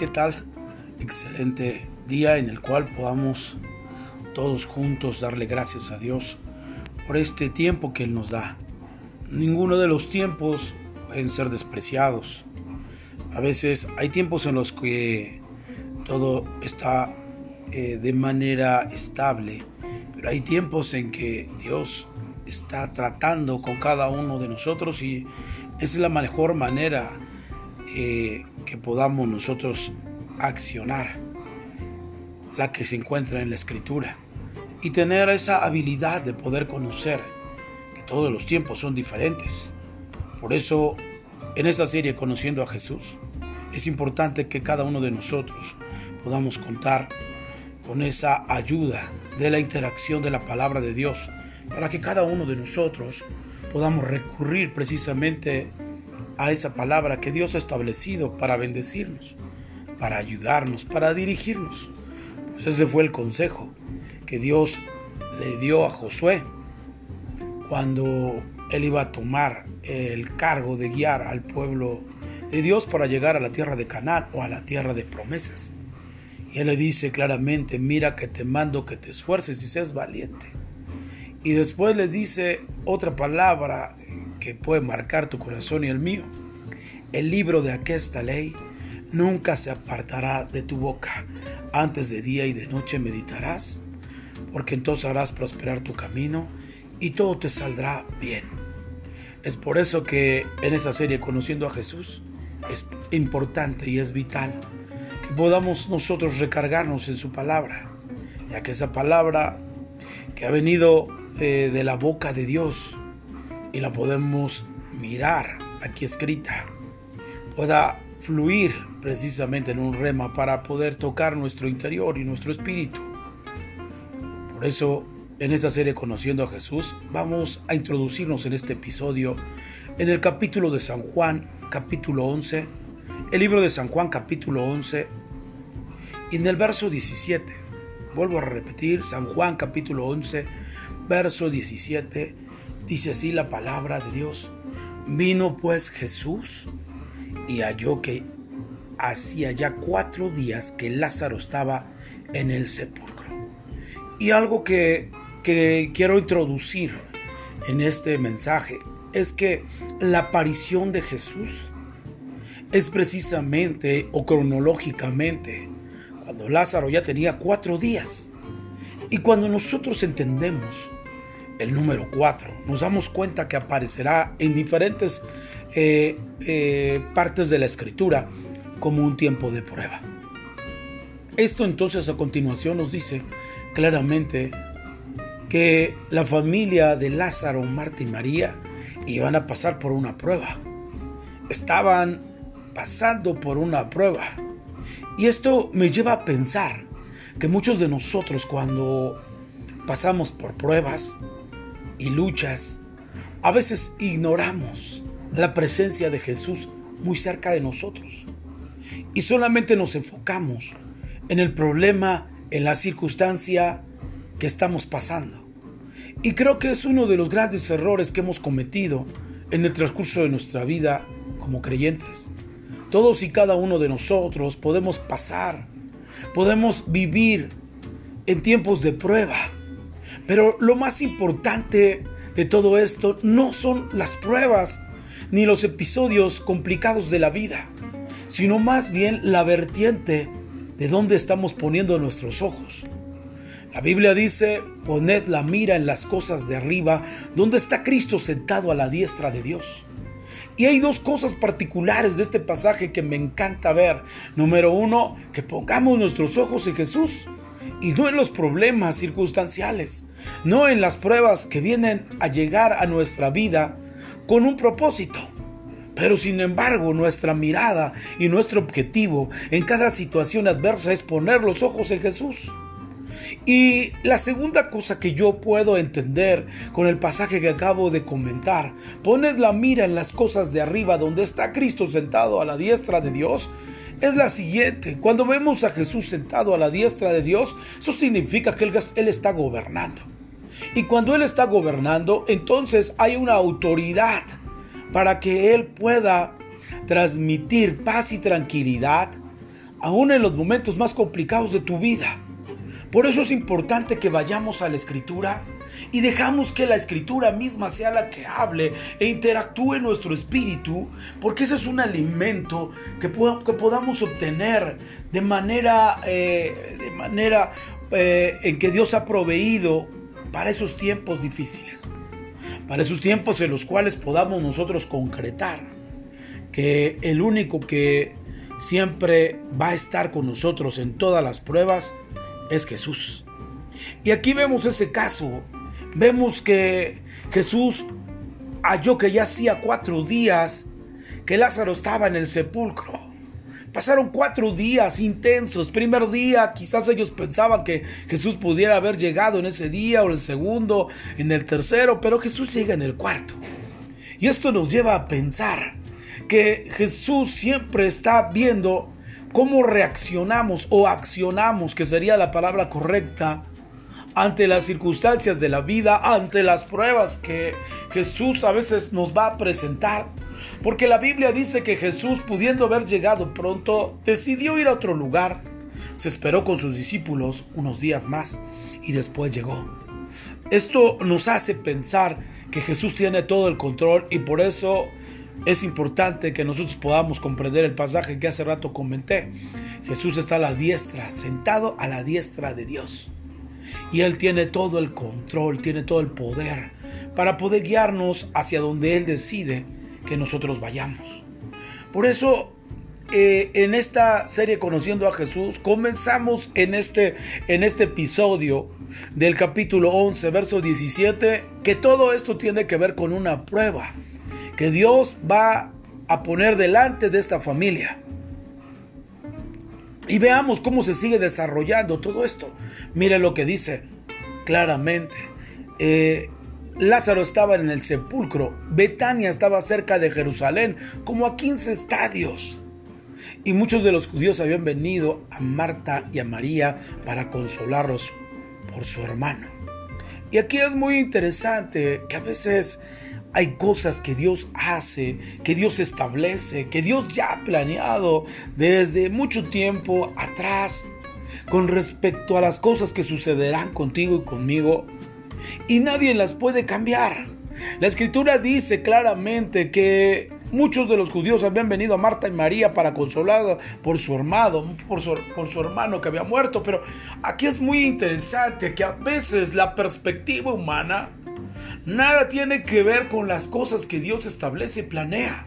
¿qué tal? Excelente día en el cual podamos todos juntos darle gracias a Dios por este tiempo que Él nos da. Ninguno de los tiempos pueden ser despreciados. A veces hay tiempos en los que todo está eh, de manera estable, pero hay tiempos en que Dios está tratando con cada uno de nosotros y es la mejor manera eh, que podamos nosotros accionar, la que se encuentra en la escritura, y tener esa habilidad de poder conocer que todos los tiempos son diferentes. Por eso, en esta serie Conociendo a Jesús, es importante que cada uno de nosotros podamos contar con esa ayuda de la interacción de la palabra de Dios, para que cada uno de nosotros podamos recurrir precisamente a esa palabra que Dios ha establecido para bendecirnos, para ayudarnos, para dirigirnos. Pues ese fue el consejo que Dios le dio a Josué cuando él iba a tomar el cargo de guiar al pueblo de Dios para llegar a la tierra de Canaán o a la tierra de promesas. Y él le dice claramente, mira que te mando que te esfuerces y seas valiente. Y después les dice otra palabra que puede marcar tu corazón y el mío. El libro de aquesta ley nunca se apartará de tu boca. Antes de día y de noche meditarás, porque entonces harás prosperar tu camino y todo te saldrá bien. Es por eso que en esta serie Conociendo a Jesús es importante y es vital que podamos nosotros recargarnos en su palabra, ya que esa palabra que ha venido eh, de la boca de Dios y la podemos mirar aquí escrita, pueda fluir precisamente en un rema para poder tocar nuestro interior y nuestro espíritu. Por eso, en esta serie Conociendo a Jesús, vamos a introducirnos en este episodio en el capítulo de San Juan, capítulo 11, el libro de San Juan, capítulo 11, y en el verso 17. Vuelvo a repetir, San Juan, capítulo 11, verso 17 Dice así la palabra de Dios. Vino pues Jesús y halló que hacía ya cuatro días que Lázaro estaba en el sepulcro. Y algo que, que quiero introducir en este mensaje es que la aparición de Jesús es precisamente o cronológicamente cuando Lázaro ya tenía cuatro días. Y cuando nosotros entendemos el número 4. Nos damos cuenta que aparecerá en diferentes eh, eh, partes de la escritura como un tiempo de prueba. Esto entonces a continuación nos dice claramente que la familia de Lázaro, Marta y María iban a pasar por una prueba. Estaban pasando por una prueba. Y esto me lleva a pensar que muchos de nosotros cuando pasamos por pruebas, y luchas, a veces ignoramos la presencia de Jesús muy cerca de nosotros y solamente nos enfocamos en el problema, en la circunstancia que estamos pasando. Y creo que es uno de los grandes errores que hemos cometido en el transcurso de nuestra vida como creyentes. Todos y cada uno de nosotros podemos pasar, podemos vivir en tiempos de prueba, pero lo más importante de todo esto no son las pruebas ni los episodios complicados de la vida, sino más bien la vertiente de dónde estamos poniendo nuestros ojos. La Biblia dice, poned la mira en las cosas de arriba, donde está Cristo sentado a la diestra de Dios. Y hay dos cosas particulares de este pasaje que me encanta ver. Número uno, que pongamos nuestros ojos en Jesús y no en los problemas circunstanciales, no en las pruebas que vienen a llegar a nuestra vida con un propósito. Pero sin embargo, nuestra mirada y nuestro objetivo en cada situación adversa es poner los ojos en Jesús. Y la segunda cosa que yo puedo entender con el pasaje que acabo de comentar, poned la mira en las cosas de arriba donde está Cristo sentado a la diestra de Dios, es la siguiente. Cuando vemos a Jesús sentado a la diestra de Dios, eso significa que Él, está gobernando. Y cuando Él está gobernando, entonces hay una autoridad para que Él pueda transmitir paz y tranquilidad aún en los momentos más complicados de tu vida. Por eso es importante que vayamos a la escritura y dejamos que la escritura misma sea la que hable e interactúe en nuestro espíritu, porque ese es un alimento que, podamos obtener de manera, eh, de manera eh, en que Dios ha proveído para esos tiempos difíciles, para esos tiempos en los cuales podamos nosotros concretar que el único que siempre va a estar con nosotros en todas las pruebas es Jesús. Y aquí vemos ese caso. Vemos que Jesús halló que ya hacía cuatro días que Lázaro estaba en el sepulcro. Pasaron cuatro días intensos. Primer día, quizás ellos pensaban que Jesús pudiera haber llegado en ese día, o el segundo, en el tercero, pero Jesús llega en el cuarto. Y esto nos lleva a pensar que Jesús siempre está viendo cómo reaccionamos o accionamos, que sería la palabra correcta, ante las circunstancias de la vida, ante las pruebas que Jesús a veces nos va a presentar. Porque la Biblia dice que Jesús, pudiendo haber llegado pronto, decidió ir a otro lugar. Se esperó con sus discípulos unos días más y después llegó. Esto nos hace pensar que Jesús tiene todo el control y por eso es importante que nosotros podamos comprender el pasaje que hace rato comenté. Jesús está a la diestra, sentado a la diestra de Dios. Y Él tiene todo el control, tiene todo el poder para poder guiarnos hacia donde Él decide que nosotros vayamos. Por eso, eh, en esta serie Conociendo a Jesús, comenzamos en este, en este episodio del capítulo 11, verso 17, que todo esto tiene que ver con una prueba que Dios va a poner delante de esta familia. Y veamos cómo se sigue desarrollando todo esto. Mire lo que dice claramente. Eh, Lázaro estaba en el sepulcro. Betania estaba cerca de Jerusalén, como a 15 estadios. Y muchos de los judíos habían venido a Marta y a María para consolarlos por su hermano. Y aquí es muy interesante que a veces hay cosas que Dios hace, que Dios establece, que Dios ya ha planeado desde mucho tiempo atrás con respecto a las cosas que sucederán contigo y conmigo. Y nadie las puede cambiar. La escritura dice claramente que muchos de los judíos habían venido a Marta y María para consolar por su hermano, por su, por su hermano que había muerto. Pero aquí es muy interesante que a veces la perspectiva humana Nada tiene que ver con las cosas que Dios establece y planea.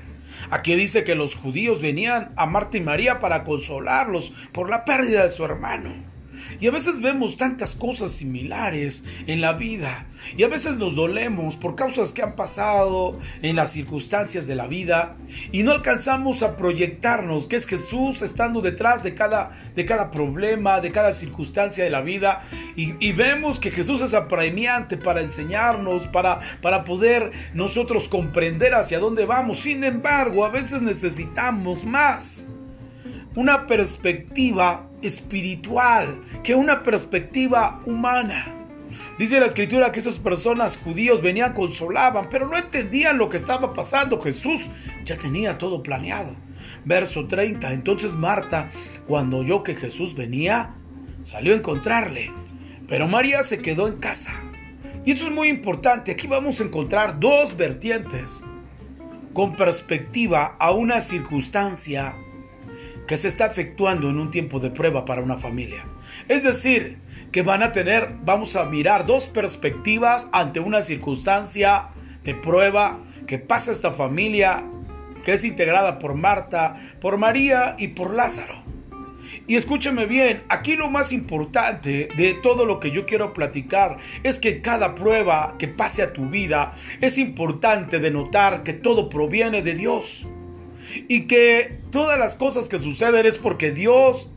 Aquí dice que los judíos venían a Marta y María para consolarlos por la pérdida de su hermano. Y a veces vemos tantas cosas similares en la vida. Y a veces nos dolemos por causas que han pasado en las circunstancias de la vida. Y no alcanzamos a proyectarnos que es Jesús estando detrás de cada, de cada problema, de cada circunstancia de la vida. Y, vemos que Jesús es apremiante para enseñarnos, para, para poder nosotros comprender hacia dónde vamos. Sin embargo, a veces necesitamos más una perspectiva espiritual que una perspectiva humana. Dice la escritura que esas personas judíos venían, consolaban, pero no entendían lo que estaba pasando. Jesús ya tenía todo planeado. Verso 30. Entonces Marta, cuando oyó que Jesús venía, salió a encontrarle. Pero María se quedó en casa. Y esto es muy importante. Aquí vamos a encontrar dos vertientes con perspectiva a una circunstancia que se está efectuando en un tiempo de prueba para una familia. Es decir, que van a tener, vamos a mirar dos perspectivas ante una circunstancia de prueba que pasa esta familia, que es integrada por Marta, por María y por Lázaro. Y escúcheme bien, aquí lo más importante de todo lo que yo quiero platicar es que cada prueba que pase a tu vida es importante de notar que todo proviene de Dios y que todas las cosas que suceden es porque Dios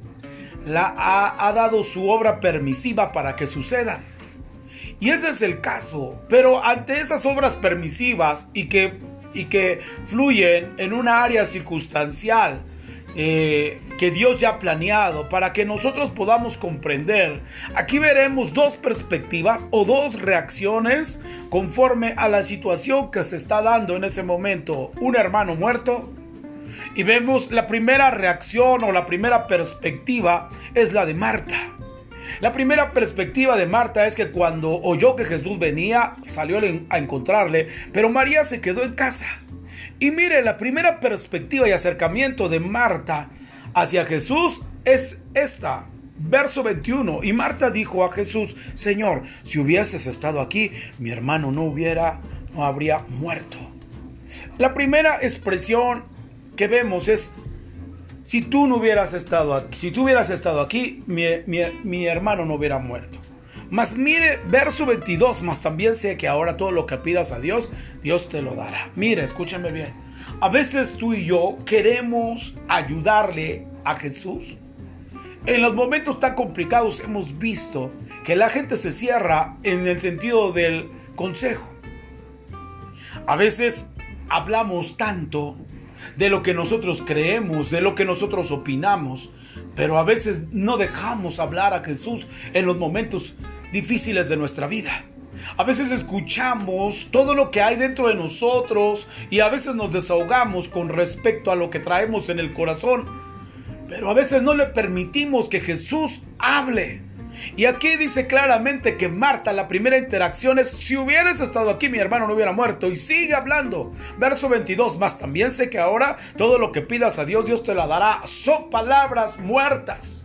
la ha, dado su obra permisiva para que sucedan. Y ese es el caso. Pero ante esas obras permisivas y que, y que fluyen en una área circunstancial, eh, que Dios ya ha planeado para que nosotros podamos comprender. Aquí veremos dos perspectivas o dos reacciones conforme a la situación que se está dando en ese momento. Un hermano muerto Y vemos la primera reacción o la primera perspectiva es la de Marta. La primera perspectiva de Marta es que cuando oyó que Jesús venía, salió a encontrarle, pero María se quedó en casa. Y mire, la primera perspectiva y acercamiento de Marta hacia Jesús es esta. Verso 21. Y Marta dijo a Jesús, Señor, si hubieses estado aquí, mi hermano no hubiera, no habría muerto. La primera expresión que vemos es, si tú no hubieras estado aquí, si tú hubieras estado aquí, mi, mi hermano no hubiera muerto. Mas mire, verso 22, mas también sé que ahora todo lo que pidas a Dios, Dios te lo dará. Mire, escúchame bien. A veces tú y yo queremos ayudarle a Jesús. En los momentos tan complicados hemos visto que la gente se cierra en el sentido del consejo. A veces hablamos tanto de lo que nosotros creemos, de lo que nosotros opinamos, pero a veces no dejamos hablar a Jesús en los momentos difíciles de nuestra vida. A veces escuchamos todo lo que hay dentro de nosotros y a veces nos desahogamos con respecto a lo que traemos en el corazón, pero a veces no le permitimos que Jesús hable. Y aquí dice claramente que Marta, la primera interacción es, si hubieras estado aquí mi hermano no hubiera muerto. Y sigue hablando. Verso 22, más también sé que ahora todo lo que pidas a Dios, Dios te la dará. Son palabras muertas,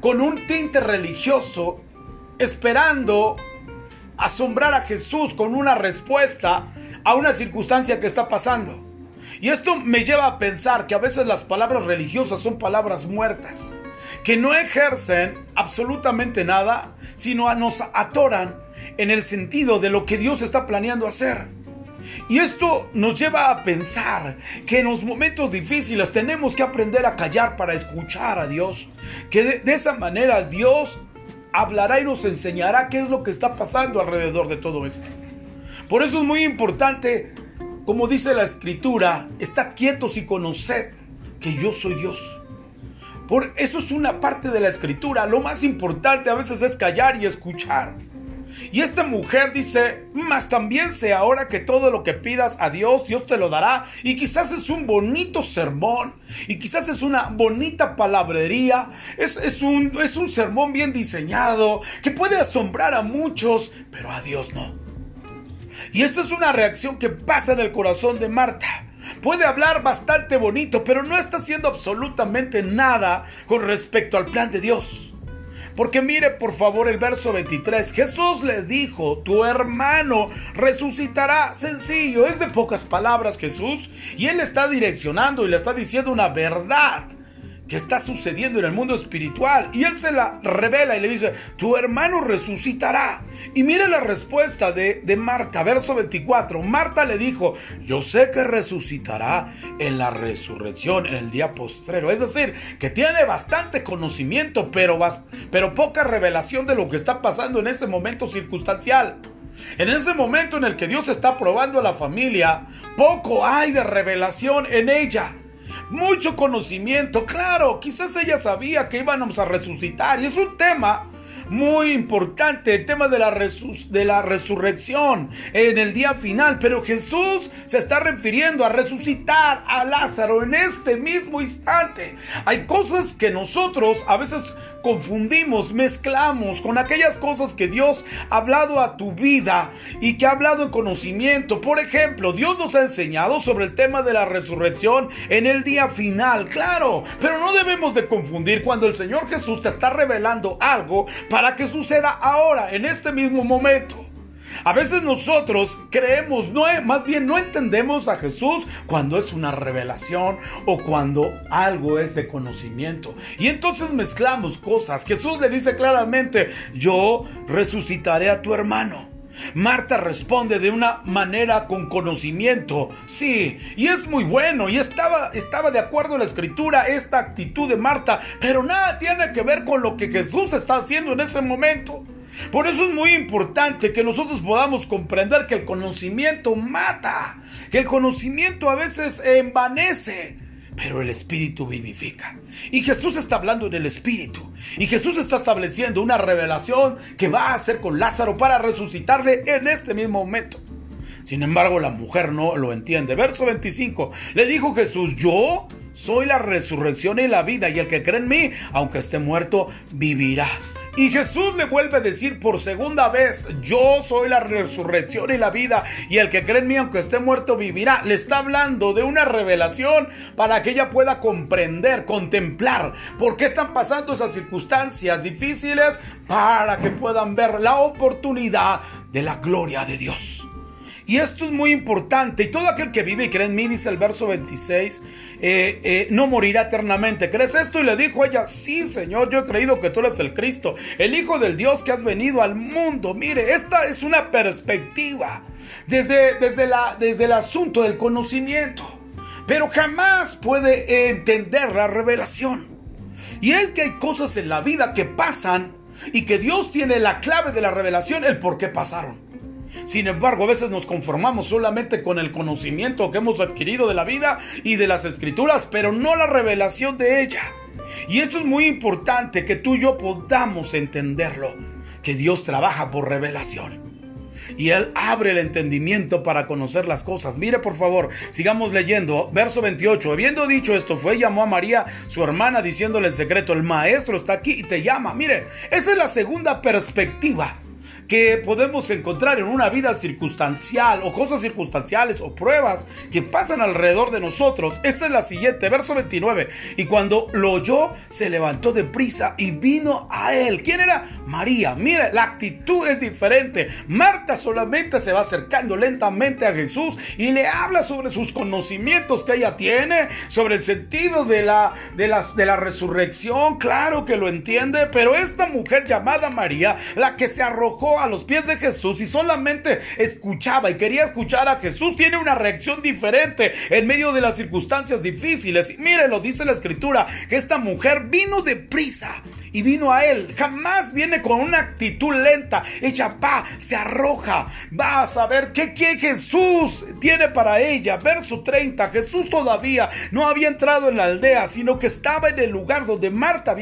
con un tinte religioso esperando asombrar a Jesús con una respuesta a una circunstancia que está pasando. Y esto me lleva a pensar que a veces las palabras religiosas son palabras muertas, que no ejercen absolutamente nada, sino nos atoran en el sentido de lo que Dios está planeando hacer. Y esto nos lleva a pensar que en los momentos difíciles tenemos que aprender a callar para escuchar a Dios. Que de, esa manera Dios hablará y nos enseñará qué es lo que está pasando alrededor de todo esto. Por eso es muy importante, como dice la escritura, estad quietos y conoced que yo soy Dios. Por eso es una parte de la escritura. Lo más importante a veces es callar y escuchar. Y esta mujer dice, más también sé ahora que todo lo que pidas a Dios, Dios te lo dará. Y quizás es un bonito sermón, y quizás es una bonita palabrería, es, es, un, es un sermón bien diseñado, que puede asombrar a muchos, pero a Dios no. Y esta es una reacción que pasa en el corazón de Marta. Puede hablar bastante bonito, pero no está haciendo absolutamente nada con respecto al plan de Dios. Porque mire por favor el verso 23. Jesús le dijo, tu hermano resucitará. Sencillo, es de pocas palabras Jesús. Y él está direccionando y le está diciendo una verdad que está sucediendo en el mundo espiritual. Y él se la revela y le dice, tu hermano resucitará. Y mire la respuesta de, de, Marta, verso 24. Marta le dijo, yo sé que resucitará en la resurrección, en el día postrero. Es decir, que tiene bastante conocimiento, pero, pero poca revelación de lo que está pasando en ese momento circunstancial. En ese momento en el que Dios está probando a la familia, poco hay de revelación en ella mucho conocimiento. Claro, quizás ella sabía que íbamos a resucitar y es un tema muy importante, el tema de la, de la resurrección en el día final. Pero Jesús se está refiriendo a resucitar a Lázaro en este mismo instante. Hay cosas que nosotros a veces confundimos, mezclamos con aquellas cosas que Dios ha hablado a tu vida y que ha hablado en conocimiento. Por ejemplo, Dios nos ha enseñado sobre el tema de la resurrección en el día final, claro, pero no debemos de confundir cuando el Señor Jesús te está revelando algo para que suceda ahora, en este mismo momento. A veces nosotros creemos, no, más bien no entendemos a Jesús cuando es una revelación o cuando algo es de conocimiento. Y entonces mezclamos cosas. Jesús le dice claramente, yo resucitaré a tu hermano. Marta responde de una manera con conocimiento. Sí, y es muy bueno. Y estaba, estaba de acuerdo en la escritura esta actitud de Marta. Pero nada tiene que ver con lo que Jesús está haciendo en ese momento. Por eso es muy importante que nosotros podamos comprender que el conocimiento mata, que el conocimiento a veces envanece, pero el Espíritu vivifica. Y Jesús está hablando en el Espíritu. Y Jesús está estableciendo una revelación que va a hacer con Lázaro para resucitarle en este mismo momento. Sin embargo, la mujer no lo entiende. Verso 25. Le dijo Jesús, yo soy la resurrección y la vida, y el que cree en mí, aunque esté muerto, vivirá. Y Jesús le vuelve a decir por segunda vez, yo soy la resurrección y la vida, y el que cree en mí, aunque esté muerto, vivirá. Le está hablando de una revelación para que ella pueda comprender, contemplar por qué están pasando esas circunstancias difíciles, para que puedan ver la oportunidad de la gloria de Dios. Y esto es muy importante. Y todo aquel que vive y cree en mí, dice el verso 26, eh, eh, no morirá eternamente. ¿Crees esto? Y le dijo ella, sí, Señor, yo he creído que tú eres el Cristo, el Hijo del Dios que has venido al mundo. Mire, esta es una perspectiva desde, desde, la, desde el asunto del conocimiento. Pero jamás puede entender la revelación. Y es que hay cosas en la vida que pasan y que Dios tiene la clave de la revelación, el por qué pasaron. Sin embargo, a veces nos conformamos solamente con el conocimiento que hemos adquirido de la vida y de las escrituras, pero no la revelación de ella. Y esto es muy importante que tú y yo podamos entenderlo, que Dios trabaja por revelación. Y Él abre el entendimiento para conocer las cosas. Mire por favor, sigamos leyendo. Verso 28. Habiendo dicho esto, fue y llamó a María, su hermana, diciéndole en secreto, el maestro está aquí y te llama. Mire, esa es la segunda perspectiva que podemos encontrar en una vida circunstancial o cosas circunstanciales o pruebas que pasan alrededor de nosotros. Esta es la siguiente, verso 29. Y cuando lo oyó, se levantó de prisa y vino a él. ¿Quién era? María. Mire, la actitud es diferente. Marta solamente se va acercando lentamente a Jesús y le habla sobre sus conocimientos que ella tiene, sobre el sentido de la, de la, de la resurrección. Claro que lo entiende, pero esta mujer llamada María, la que se arrojó a los pies de Jesús y solamente escuchaba y quería escuchar a Jesús, tiene una reacción diferente en medio de las circunstancias difíciles. Y mire, lo dice la escritura, que esta mujer vino deprisa y vino a él. Jamás viene con una actitud lenta. Ella va, se arroja, va a saber qué, qué Jesús tiene para ella. Verso 30, Jesús todavía no había entrado en la aldea, sino que estaba en el lugar donde Marta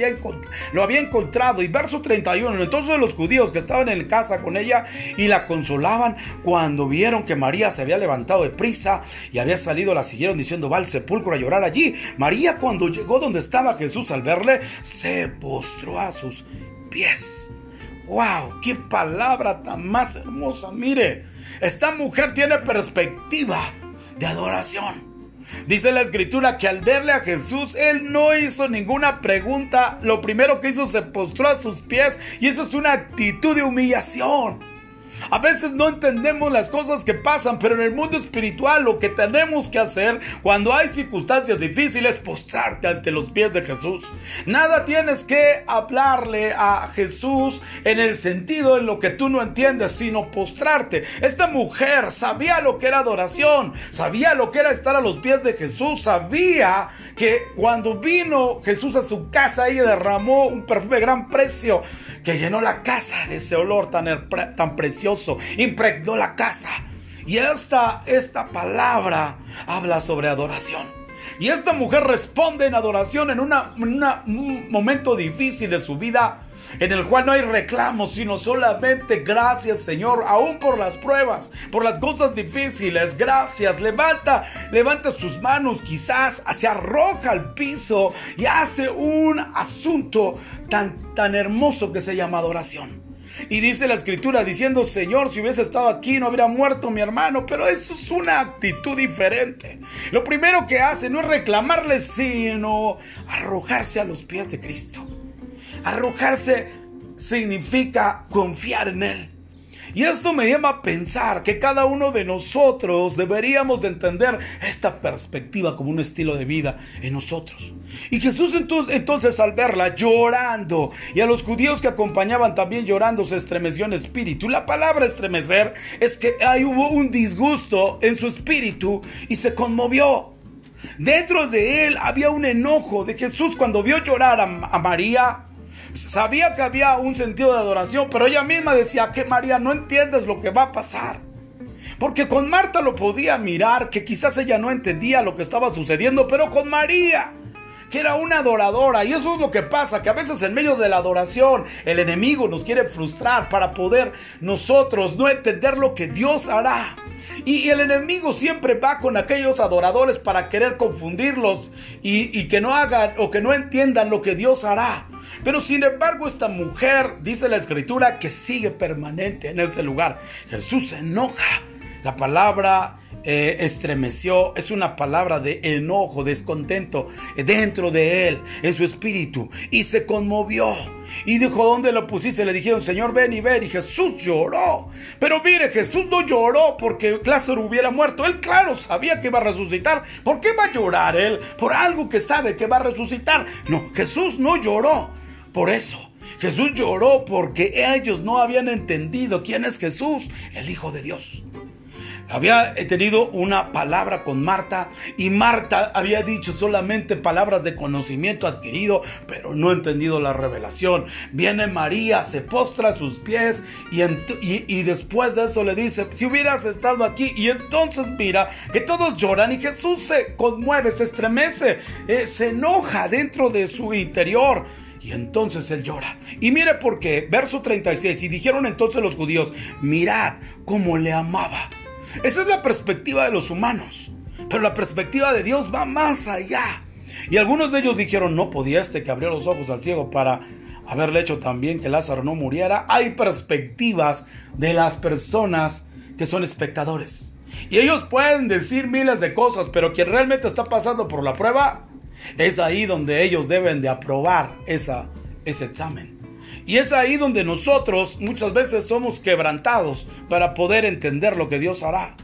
lo había encontrado. Y verso 31, entonces los judíos que estaban en casa con ella y la consolaban cuando vieron que María se había levantado de prisa y había salido, la siguieron diciendo, va al sepulcro a llorar allí. María cuando llegó donde estaba Jesús al verle, se postró a sus pies. ¡Wow! ¡Qué palabra tan más hermosa! Mire, esta mujer tiene perspectiva de adoración. Dice la escritura que al verle a Jesús, él no hizo ninguna pregunta. Lo primero que hizo se postró a sus pies y eso es una actitud de humillación. A veces no entendemos las cosas que pasan, pero en el mundo espiritual lo que tenemos que hacer cuando hay circunstancias difíciles es postrarte ante los pies de Jesús. Nada tienes que hablarle a Jesús en el sentido en lo que tú no entiendes, sino postrarte. Esta mujer sabía lo que era adoración, sabía lo que era estar a los pies de Jesús, sabía que cuando vino Jesús a su casa, ella derramó un perfume de gran precio que llenó la casa de ese olor tan, tan precioso impregnó la casa. Y esta, esta palabra habla sobre adoración. Y esta mujer responde en adoración en, una, un momento difícil de su vida, en el cual no hay reclamos, sino solamente gracias Señor, aún por las pruebas, por las cosas difíciles, gracias. Levanta, levanta sus manos, quizás se arroja al piso y hace un asunto tan, tan hermoso que se llama adoración. Y dice la escritura diciendo, Señor, si hubiese estado aquí no habría muerto mi hermano, pero eso es una actitud diferente. Lo primero que hace no es reclamarle, sino arrojarse a los pies de Cristo. Arrojarse significa confiar en Él. Y esto me llama a pensar que cada uno de nosotros deberíamos de entender esta perspectiva como un estilo de vida en nosotros. Y Jesús entonces, al verla llorando y a los judíos que acompañaban también llorando se estremeció en espíritu. La palabra estremecer es que ahí hubo un disgusto en su espíritu y se conmovió. Dentro de él había un enojo de Jesús cuando vio llorar a María Sabía que había un sentido de adoración, pero ella misma decía que María no entiendes lo que va a pasar. Porque con Marta lo podía mirar, que quizás ella no entendía lo que estaba sucediendo, pero con María que era una adoradora. Y eso es lo que pasa, que a veces en medio de la adoración el enemigo nos quiere frustrar para poder nosotros no entender lo que Dios hará. Y, el enemigo siempre va con aquellos adoradores para querer confundirlos y, y que no hagan o que no entiendan lo que Dios hará. Pero sin embargo esta mujer, dice la escritura, que sigue permanente en ese lugar. Jesús se enoja. La palabra eh, estremeció, es una palabra de enojo, descontento dentro de él, en su espíritu, y se conmovió. Y dijo, ¿dónde lo pusiste? Le dijeron, Señor, ven y ven. Y Jesús lloró. Pero mire, Jesús no lloró porque Lázaro hubiera muerto. Él, claro, sabía que iba a resucitar. ¿Por qué va a llorar él? Por algo que sabe que va a resucitar. No, Jesús no lloró. Por eso, Jesús lloró porque ellos no habían entendido quién es Jesús, el Hijo de Dios. Había tenido una palabra con Marta y Marta había dicho solamente palabras de conocimiento adquirido, pero no entendido la revelación. Viene María, se postra a sus pies y, después de eso le dice, si hubieras estado aquí y entonces mira que todos lloran y Jesús se conmueve, se estremece, eh, se enoja dentro de su interior. Y entonces él llora. Y mire por qué, verso 36, y dijeron entonces los judíos, mirad cómo le amaba. Esa es la perspectiva de los humanos. Pero la perspectiva de Dios va más allá. Y algunos de ellos dijeron, no podía este que abrió los ojos al ciego para haberle hecho también que Lázaro no muriera. Hay perspectivas de las personas que son espectadores. Y ellos pueden decir miles de cosas, pero quien realmente está pasando por la prueba, es ahí donde ellos deben de aprobar esa, ese examen. Y es ahí donde nosotros muchas veces somos quebrantados para poder entender lo que Dios hará.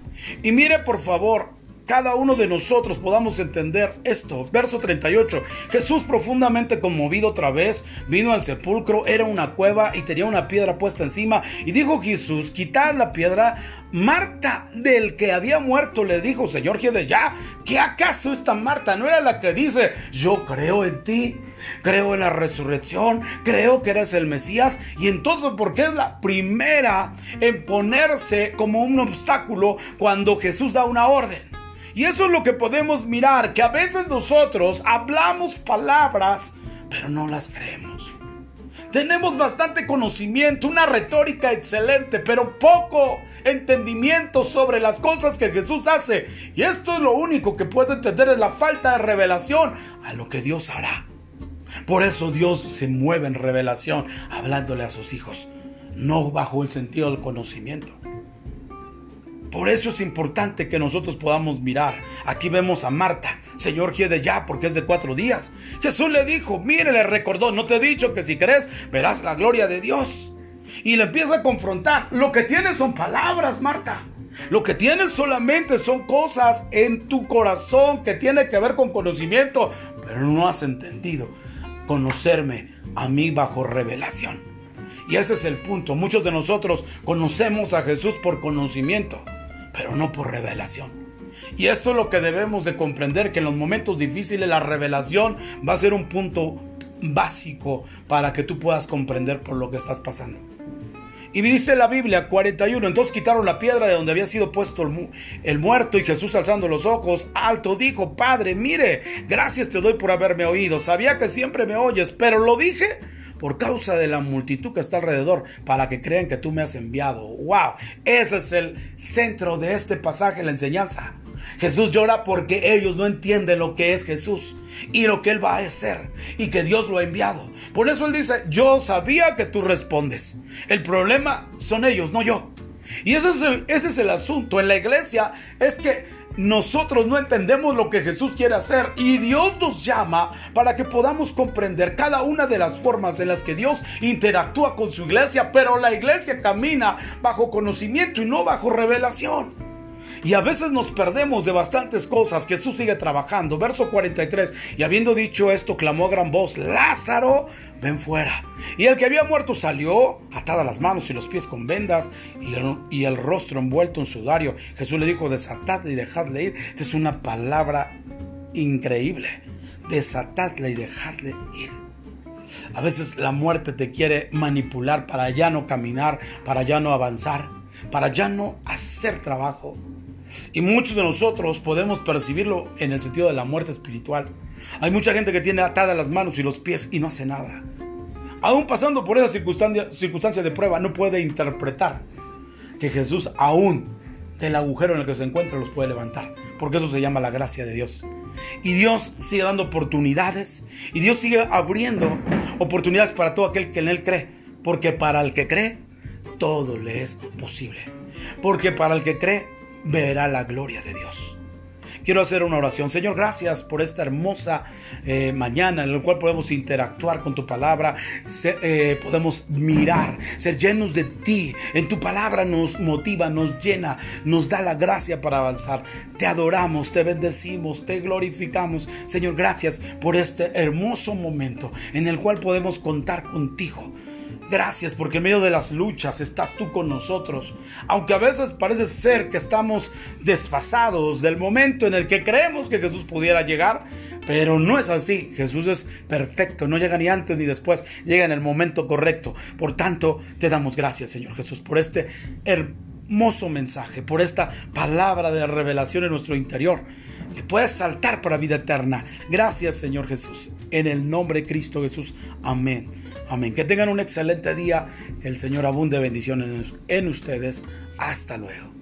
Y mire por favor, cada uno de nosotros podamos entender esto. Verso 38. Jesús profundamente conmovido otra vez vino al sepulcro, era una cueva y tenía una piedra puesta encima. Y dijo Jesús, quitad la piedra. Marta del que había muerto le dijo, Señor, de ya, ¿qué acaso esta Marta no era la que dice, yo creo en ti? creo en la resurrección, creo que eres el Mesías y entonces porque es la primera en ponerse como un obstáculo cuando Jesús da una orden. Y eso es lo que podemos mirar, que a veces nosotros hablamos palabras, pero no las creemos. Tenemos bastante conocimiento, una retórica excelente, pero poco entendimiento sobre las cosas que Jesús hace. Y esto es lo único que puedo entender, es la falta de revelación a lo que Dios hará. Por eso Dios se mueve en revelación, hablándole a sus hijos, no bajo el sentido del conocimiento. Por eso es importante que nosotros podamos mirar. Aquí vemos a Marta. Señor, quiere ya porque es de cuatro días. Jesús le dijo, mire, le recordó, no te he dicho que si crees verás la gloria de Dios. Y le empieza a confrontar. Lo que tienes son palabras, Marta. Lo que tienes solamente son cosas en tu corazón que tiene que ver con conocimiento, pero no has entendido conocerme a mí bajo revelación. Y ese es el punto. Muchos de nosotros conocemos a Jesús por conocimiento pero no por revelación. Y esto es lo que debemos de comprender, que en los momentos difíciles la revelación va a ser un punto básico para que tú puedas comprender por lo que estás pasando. Y dice la Biblia 41, entonces quitaron la piedra de donde había sido puesto el, el, muerto y Jesús alzando los ojos alto dijo, Padre, mire, gracias te doy por haberme oído, sabía que siempre me oyes, pero lo dije por causa de la multitud que está alrededor, para que crean que tú me has enviado. ¡Wow! Ese es el centro de este pasaje, la enseñanza. Jesús llora porque ellos no entienden lo que es Jesús y lo que Él va a hacer y que Dios lo ha enviado. Por eso Él dice, yo sabía que tú respondes. El problema son ellos, no yo. Y ese es el, ese es el asunto en la iglesia, es que nosotros no entendemos lo que Jesús quiere hacer y Dios nos llama para que podamos comprender cada una de las formas en las que Dios interactúa con su iglesia, pero la iglesia camina bajo conocimiento y no bajo revelación. Y a veces nos perdemos de bastantes cosas. Jesús sigue trabajando. Verso 43. Y habiendo dicho esto, clamó a gran voz, Lázaro, ven fuera. Y el que había muerto salió, atada las manos y los pies con vendas y el, y el rostro envuelto en sudario. Jesús le dijo, desatadle y dejadle ir. Esta es una palabra increíble. Desatadle y dejadle ir. A veces la muerte te quiere manipular para ya no caminar, para ya no avanzar, para ya no hacer trabajo. Y muchos de nosotros podemos percibirlo en el sentido de la muerte espiritual. Hay mucha gente que tiene atadas las manos y los pies y no hace nada. Aún pasando por esa circunstancia, circunstancia de prueba, no puede interpretar que Jesús aún del agujero en el que se encuentra los puede levantar. Porque eso se llama la gracia de Dios. Y Dios sigue dando oportunidades. Y Dios sigue abriendo oportunidades para todo aquel que en Él cree. Porque para el que cree, todo le es posible. Porque para el que cree, verá la gloria de Dios. Quiero hacer una oración. Señor, gracias por esta hermosa eh, mañana en la cual podemos interactuar con tu palabra, eh, podemos mirar, ser llenos de ti. En tu palabra nos motiva, nos llena, nos da la gracia para avanzar. Te adoramos, te bendecimos, te glorificamos. Señor, gracias por este hermoso momento en el cual podemos contar contigo. Gracias porque en medio de las luchas estás tú con nosotros. Aunque a veces parece ser que estamos desfasados del momento en el que creemos que Jesús pudiera llegar, pero no es así. Jesús es perfecto, no llega ni antes ni después, llega en el momento correcto. Por tanto, te damos gracias, Señor Jesús, por este hermoso mensaje, por esta palabra de revelación en nuestro interior, que puedes saltar para vida eterna. Gracias, Señor Jesús, en el nombre de Cristo Jesús. Amén. Amén. Que tengan un excelente día. Que el Señor abunde bendiciones en ustedes. Hasta luego.